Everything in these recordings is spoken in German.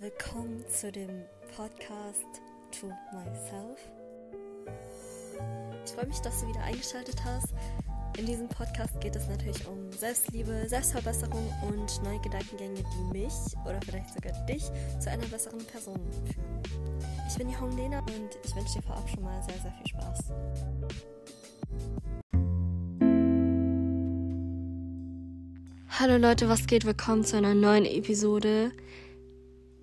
Willkommen zu dem Podcast To Myself. Ich freue mich, dass du wieder eingeschaltet hast. In diesem Podcast geht es natürlich um Selbstliebe, Selbstverbesserung und neue Gedankengänge, die mich oder vielleicht sogar dich zu einer besseren Person führen. Ich bin die Hong Lena und ich wünsche dir vorab schon mal sehr, sehr viel Spaß. Hallo Leute, was geht? Willkommen zu einer neuen Episode.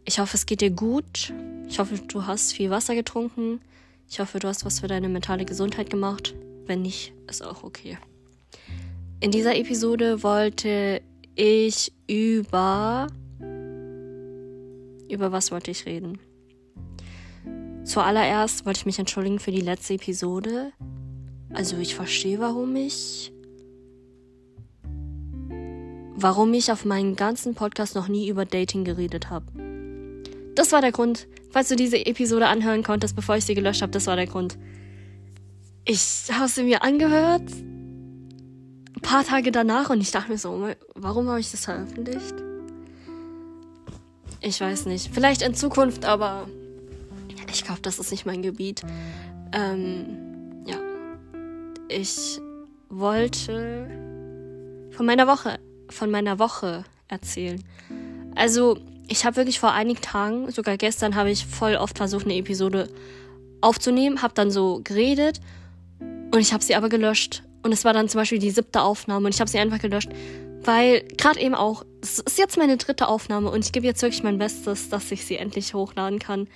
Ich hoffe, es geht dir gut. Ich hoffe, du hast viel Wasser getrunken. Ich hoffe, du hast was für deine mentale Gesundheit gemacht. Wenn nicht, ist auch okay. In dieser Episode wollte ich über. Über was wollte ich reden? Zuallererst wollte ich mich entschuldigen für die letzte Episode. Also ich verstehe, warum ich warum ich auf meinen ganzen Podcast noch nie über Dating geredet habe. Das war der Grund. Falls du diese Episode anhören konntest, bevor ich sie gelöscht habe, das war der Grund. Ich habe sie mir angehört. Ein paar Tage danach und ich dachte mir so, warum habe ich das veröffentlicht? Ich weiß nicht. Vielleicht in Zukunft, aber ich glaube, das ist nicht mein Gebiet. Ähm, ja. Ich wollte von meiner Woche von meiner Woche erzählen. Also, ich habe wirklich vor einigen Tagen, sogar gestern, habe ich voll oft versucht, eine Episode aufzunehmen, habe dann so geredet und ich habe sie aber gelöscht. Und es war dann zum Beispiel die siebte Aufnahme und ich habe sie einfach gelöscht, weil gerade eben auch, es ist jetzt meine dritte Aufnahme und ich gebe jetzt wirklich mein Bestes, dass ich sie endlich hochladen kann.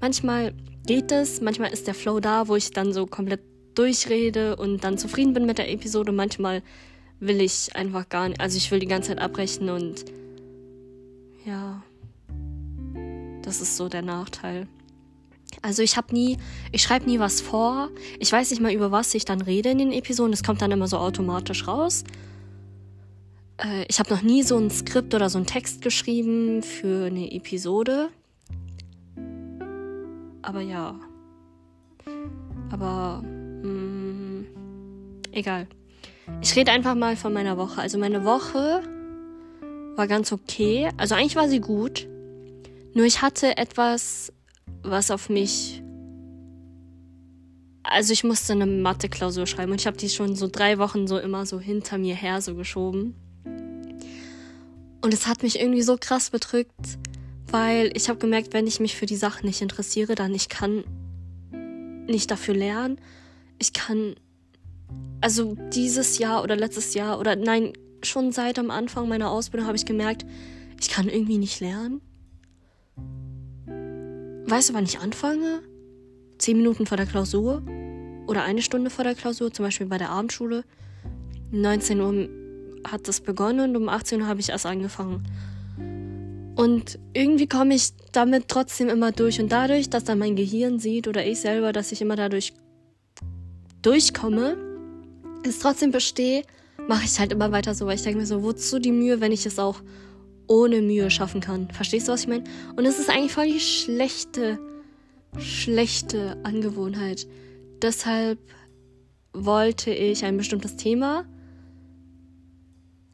Manchmal geht es, manchmal ist der Flow da, wo ich dann so komplett durchrede und dann zufrieden bin mit der Episode. Manchmal will ich einfach gar nicht. Also ich will die ganze Zeit abbrechen und ja, das ist so der Nachteil. Also ich habe nie, ich schreibe nie was vor. Ich weiß nicht mal über was ich dann rede in den Episoden. Das kommt dann immer so automatisch raus. Äh, ich habe noch nie so ein Skript oder so einen Text geschrieben für eine Episode. Aber ja. Aber mh, mm, egal. Ich rede einfach mal von meiner Woche. Also meine Woche war ganz okay. Also eigentlich war sie gut. Nur ich hatte etwas, was auf mich. Also ich musste eine Mathe-Klausur schreiben und ich habe die schon so drei Wochen so immer so hinter mir her so geschoben. Und es hat mich irgendwie so krass bedrückt, weil ich habe gemerkt, wenn ich mich für die Sache nicht interessiere, dann ich kann nicht dafür lernen. Ich kann also dieses Jahr oder letztes Jahr oder nein, schon seit am Anfang meiner Ausbildung habe ich gemerkt, ich kann irgendwie nicht lernen. Weißt du, wann ich anfange? Zehn Minuten vor der Klausur oder eine Stunde vor der Klausur, zum Beispiel bei der Abendschule. 19 Uhr hat das begonnen und um 18 Uhr habe ich erst angefangen. Und irgendwie komme ich damit trotzdem immer durch. Und dadurch, dass dann mein Gehirn sieht oder ich selber, dass ich immer dadurch durchkomme, es trotzdem bestehe, mache ich halt immer weiter so, weil ich denke mir so, wozu die Mühe, wenn ich es auch ohne Mühe schaffen kann. Verstehst du, was ich meine? Und es ist eigentlich voll die schlechte, schlechte Angewohnheit. Deshalb wollte ich ein bestimmtes Thema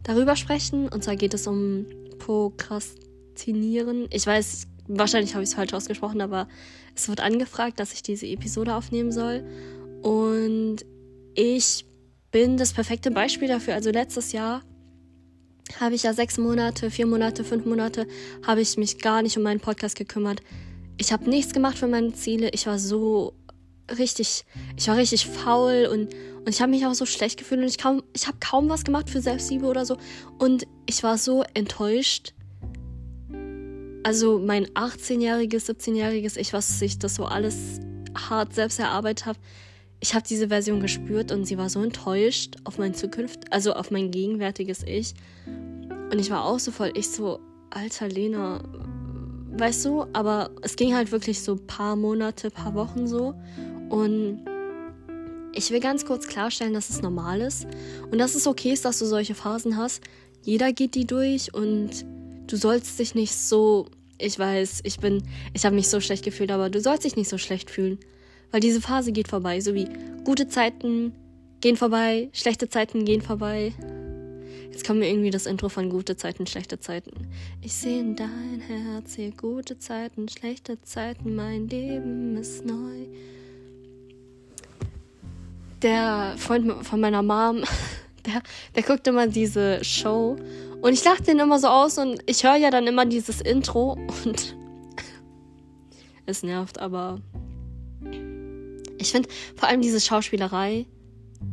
darüber sprechen. Und zwar geht es um Prokrastinieren. Ich weiß, wahrscheinlich habe ich es falsch ausgesprochen, aber es wird angefragt, dass ich diese Episode aufnehmen soll. Und ich bin das perfekte Beispiel dafür. Also letztes Jahr habe ich ja sechs Monate, vier Monate, fünf Monate, habe ich mich gar nicht um meinen Podcast gekümmert. Ich habe nichts gemacht für meine Ziele. Ich war so richtig, ich war richtig faul und, und ich habe mich auch so schlecht gefühlt und ich, kaum, ich habe kaum was gemacht für Selbstliebe oder so. Und ich war so enttäuscht. Also mein 18-jähriges, 17-jähriges Ich, was sich das so alles hart selbst erarbeitet habe, ich habe diese Version gespürt und sie war so enttäuscht auf mein Zukunft, also auf mein gegenwärtiges Ich. Und ich war auch so voll, ich so, alter Lena, weißt du, aber es ging halt wirklich so paar Monate, paar Wochen so. Und ich will ganz kurz klarstellen, dass es normal ist und dass es okay ist, dass du solche Phasen hast. Jeder geht die durch und du sollst dich nicht so, ich weiß, ich bin, ich habe mich so schlecht gefühlt, aber du sollst dich nicht so schlecht fühlen. Weil diese Phase geht vorbei, so wie gute Zeiten gehen vorbei, schlechte Zeiten gehen vorbei. Jetzt kommt mir irgendwie das Intro von Gute Zeiten, schlechte Zeiten. Ich sehe in dein Herz hier gute Zeiten, schlechte Zeiten, mein Leben ist neu. Der Freund von meiner Mom, der, der guckt immer diese Show und ich lache den immer so aus und ich höre ja dann immer dieses Intro und es nervt, aber ich finde vor allem diese Schauspielerei.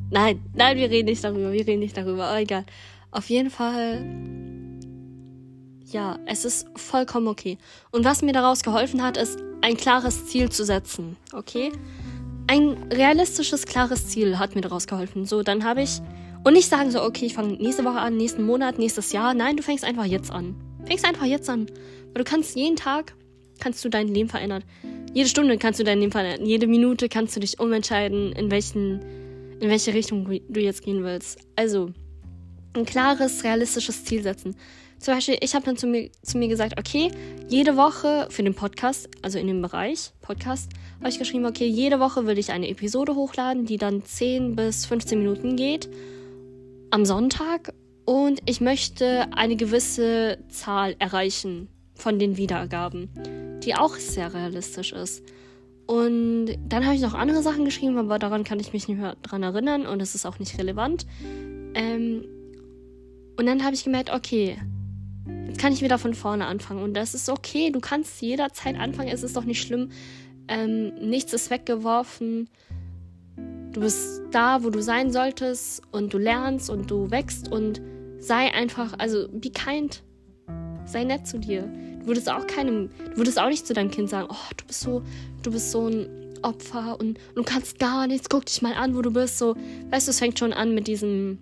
Nein, nein, wir reden nicht darüber, wir reden nicht darüber, aber egal. Auf jeden Fall, ja, es ist vollkommen okay. Und was mir daraus geholfen hat, ist, ein klares Ziel zu setzen, okay? Ein realistisches, klares Ziel hat mir daraus geholfen. So, dann habe ich, und nicht sagen so, okay, ich fange nächste Woche an, nächsten Monat, nächstes Jahr. Nein, du fängst einfach jetzt an. Fängst einfach jetzt an. Weil du kannst jeden Tag, kannst du dein Leben verändern. Jede Stunde kannst du dein Leben verändern. Jede Minute kannst du dich umentscheiden, in welchen, in welche Richtung du jetzt gehen willst. Also, ein klares, realistisches Ziel setzen. Zum Beispiel, ich habe dann zu mir, zu mir gesagt, okay, jede Woche für den Podcast, also in dem Bereich Podcast, habe ich geschrieben, okay, jede Woche will ich eine Episode hochladen, die dann 10 bis 15 Minuten geht, am Sonntag. Und ich möchte eine gewisse Zahl erreichen von den Wiedergaben, die auch sehr realistisch ist. Und dann habe ich noch andere Sachen geschrieben, aber daran kann ich mich nicht mehr dran erinnern und es ist auch nicht relevant. Ähm, und dann habe ich gemerkt, okay, jetzt kann ich wieder von vorne anfangen. Und das ist okay, du kannst jederzeit anfangen, es ist doch nicht schlimm. Ähm, nichts ist weggeworfen. Du bist da, wo du sein solltest und du lernst und du wächst und sei einfach, also be kind. Sei nett zu dir. Du würdest auch keinem, du würdest auch nicht zu deinem Kind sagen, oh, du bist so, du bist so ein Opfer und, und du kannst gar nichts, guck dich mal an, wo du bist. So, weißt du, es fängt schon an mit diesem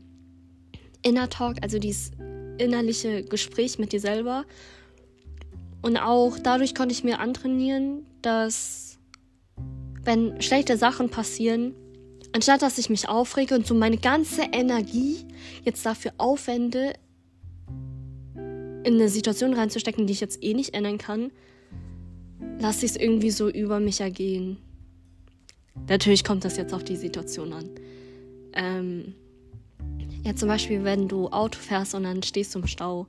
Inner Talk, also dieses innerliche Gespräch mit dir selber. Und auch dadurch konnte ich mir antrainieren, dass wenn schlechte Sachen passieren, anstatt dass ich mich aufrege und so meine ganze Energie jetzt dafür aufwende, in eine Situation reinzustecken, die ich jetzt eh nicht ändern kann, lasse ich es irgendwie so über mich ergehen. Natürlich kommt das jetzt auf die Situation an. Ähm, ja, zum Beispiel, wenn du Auto fährst und dann stehst du im Stau.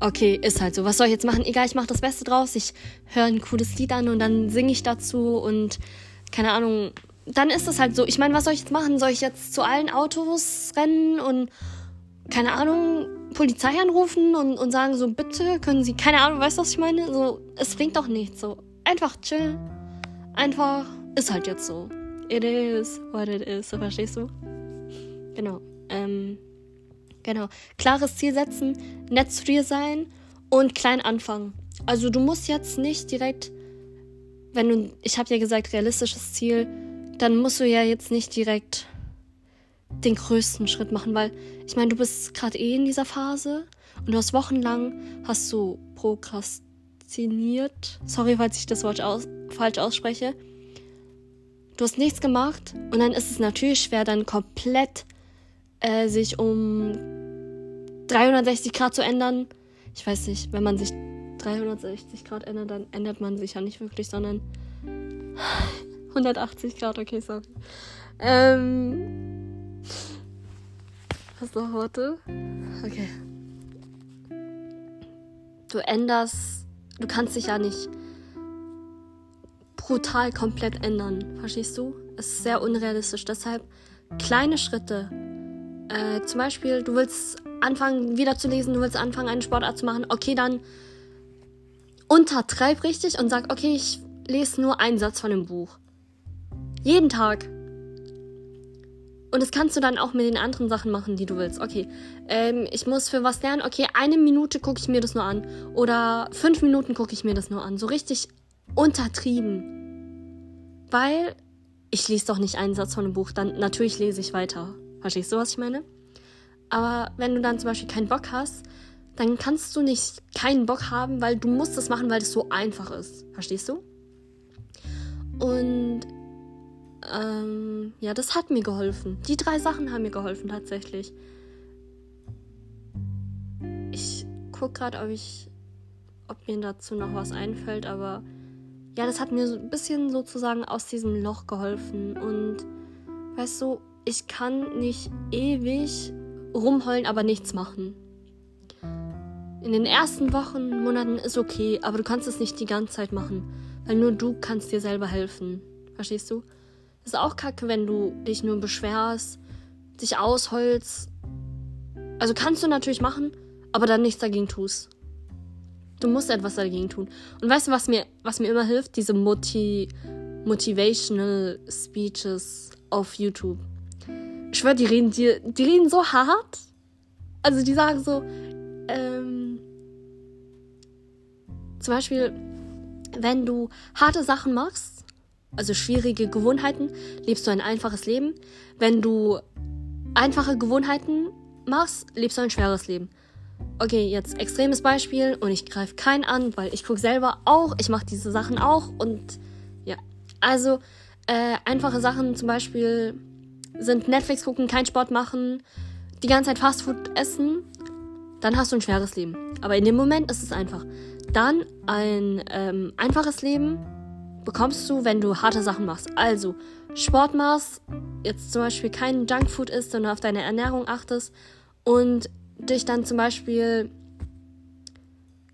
Okay, ist halt so. Was soll ich jetzt machen? Egal, ich mache das Beste draus. Ich höre ein cooles Lied an und dann singe ich dazu und keine Ahnung. Dann ist es halt so. Ich meine, was soll ich jetzt machen? Soll ich jetzt zu allen Autos rennen und keine Ahnung, Polizei anrufen und, und sagen so, bitte können Sie, keine Ahnung, weißt du, was ich meine? So, es bringt doch nichts. So, einfach chill. Einfach, ist halt jetzt so. It is what it is. So, verstehst du? Genau. Ähm, genau. Klares Ziel setzen, nett zu dir sein und klein anfangen. Also du musst jetzt nicht direkt, wenn du, ich habe ja gesagt, realistisches Ziel, dann musst du ja jetzt nicht direkt den größten Schritt machen, weil ich meine, du bist gerade eh in dieser Phase und du hast wochenlang hast du prokrastiniert. Sorry, falls ich das Wort aus, falsch ausspreche. Du hast nichts gemacht und dann ist es natürlich schwer, dann komplett äh, sich um 360 Grad zu ändern. Ich weiß nicht, wenn man sich 360 Grad ändert, dann ändert man sich ja nicht wirklich, sondern 180 Grad, okay, sorry. Ähm. Was noch Worte? Okay. Du änderst. Du kannst dich ja nicht brutal komplett ändern. Verstehst du? Es ist sehr unrealistisch. Deshalb kleine Schritte äh, zum Beispiel, du willst anfangen, wieder zu lesen, du willst anfangen, eine Sportart zu machen. Okay, dann untertreib richtig und sag, okay, ich lese nur einen Satz von dem Buch. Jeden Tag. Und das kannst du dann auch mit den anderen Sachen machen, die du willst. Okay, ähm, ich muss für was lernen. Okay, eine Minute gucke ich mir das nur an. Oder fünf Minuten gucke ich mir das nur an. So richtig untertrieben. Weil ich lese doch nicht einen Satz von einem Buch. Dann natürlich lese ich weiter. Verstehst du, was ich meine? Aber wenn du dann zum Beispiel keinen Bock hast, dann kannst du nicht keinen Bock haben, weil du musst es machen, weil es so einfach ist. Verstehst du? Und ähm, ja, das hat mir geholfen. Die drei Sachen haben mir geholfen tatsächlich. Ich gucke gerade, ob ich, ob mir dazu noch was einfällt, aber ja, das hat mir so ein bisschen sozusagen aus diesem Loch geholfen. Und weißt du, ich kann nicht ewig rumheulen, aber nichts machen. In den ersten Wochen, Monaten ist okay, aber du kannst es nicht die ganze Zeit machen, weil nur du kannst dir selber helfen. Verstehst du? Ist auch kacke, wenn du dich nur beschwerst, dich ausholst. Also kannst du natürlich machen, aber dann nichts dagegen tust. Du musst etwas dagegen tun. Und weißt du, was mir, was mir immer hilft? Diese Moti Motivational Speeches auf YouTube. Ich schwör, die reden, die, die reden so hart. Also die sagen so, ähm, zum Beispiel, wenn du harte Sachen machst, also schwierige Gewohnheiten, lebst du ein einfaches Leben. Wenn du einfache Gewohnheiten machst, lebst du ein schweres Leben. Okay, jetzt extremes Beispiel und ich greife keinen an, weil ich gucke selber auch, ich mache diese Sachen auch und ja. Also äh, einfache Sachen zum Beispiel sind Netflix gucken, kein Sport machen, die ganze Zeit Fastfood essen, dann hast du ein schweres Leben. Aber in dem Moment ist es einfach. Dann ein ähm, einfaches Leben bekommst du, wenn du harte Sachen machst. Also Sport machst, jetzt zum Beispiel kein Junkfood isst, sondern auf deine Ernährung achtest und dich dann zum Beispiel,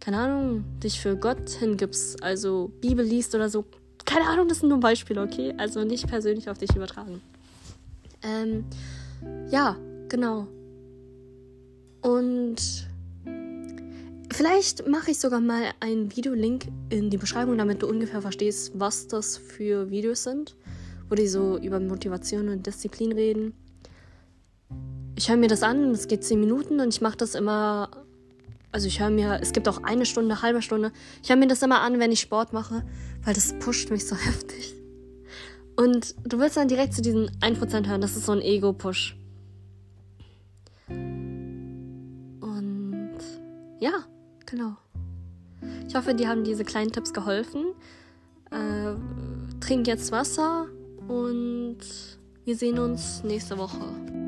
keine Ahnung, dich für Gott hingibst, also Bibel liest oder so. Keine Ahnung, das sind nur Beispiele, okay? Also nicht persönlich auf dich übertragen. Ähm, ja, genau. Und vielleicht mache ich sogar mal einen Videolink in die Beschreibung, damit du ungefähr verstehst, was das für Videos sind, wo die so über Motivation und Disziplin reden ich höre mir das an, es geht zehn Minuten und ich mache das immer. Also ich höre mir, es gibt auch eine Stunde, halbe Stunde. Ich höre mir das immer an, wenn ich Sport mache, weil das pusht mich so heftig. Und du willst dann direkt zu diesen 1% hören, das ist so ein Ego-Push. Und ja, genau. Ich hoffe, dir haben diese kleinen Tipps geholfen. Äh, trink jetzt Wasser und wir sehen uns nächste Woche.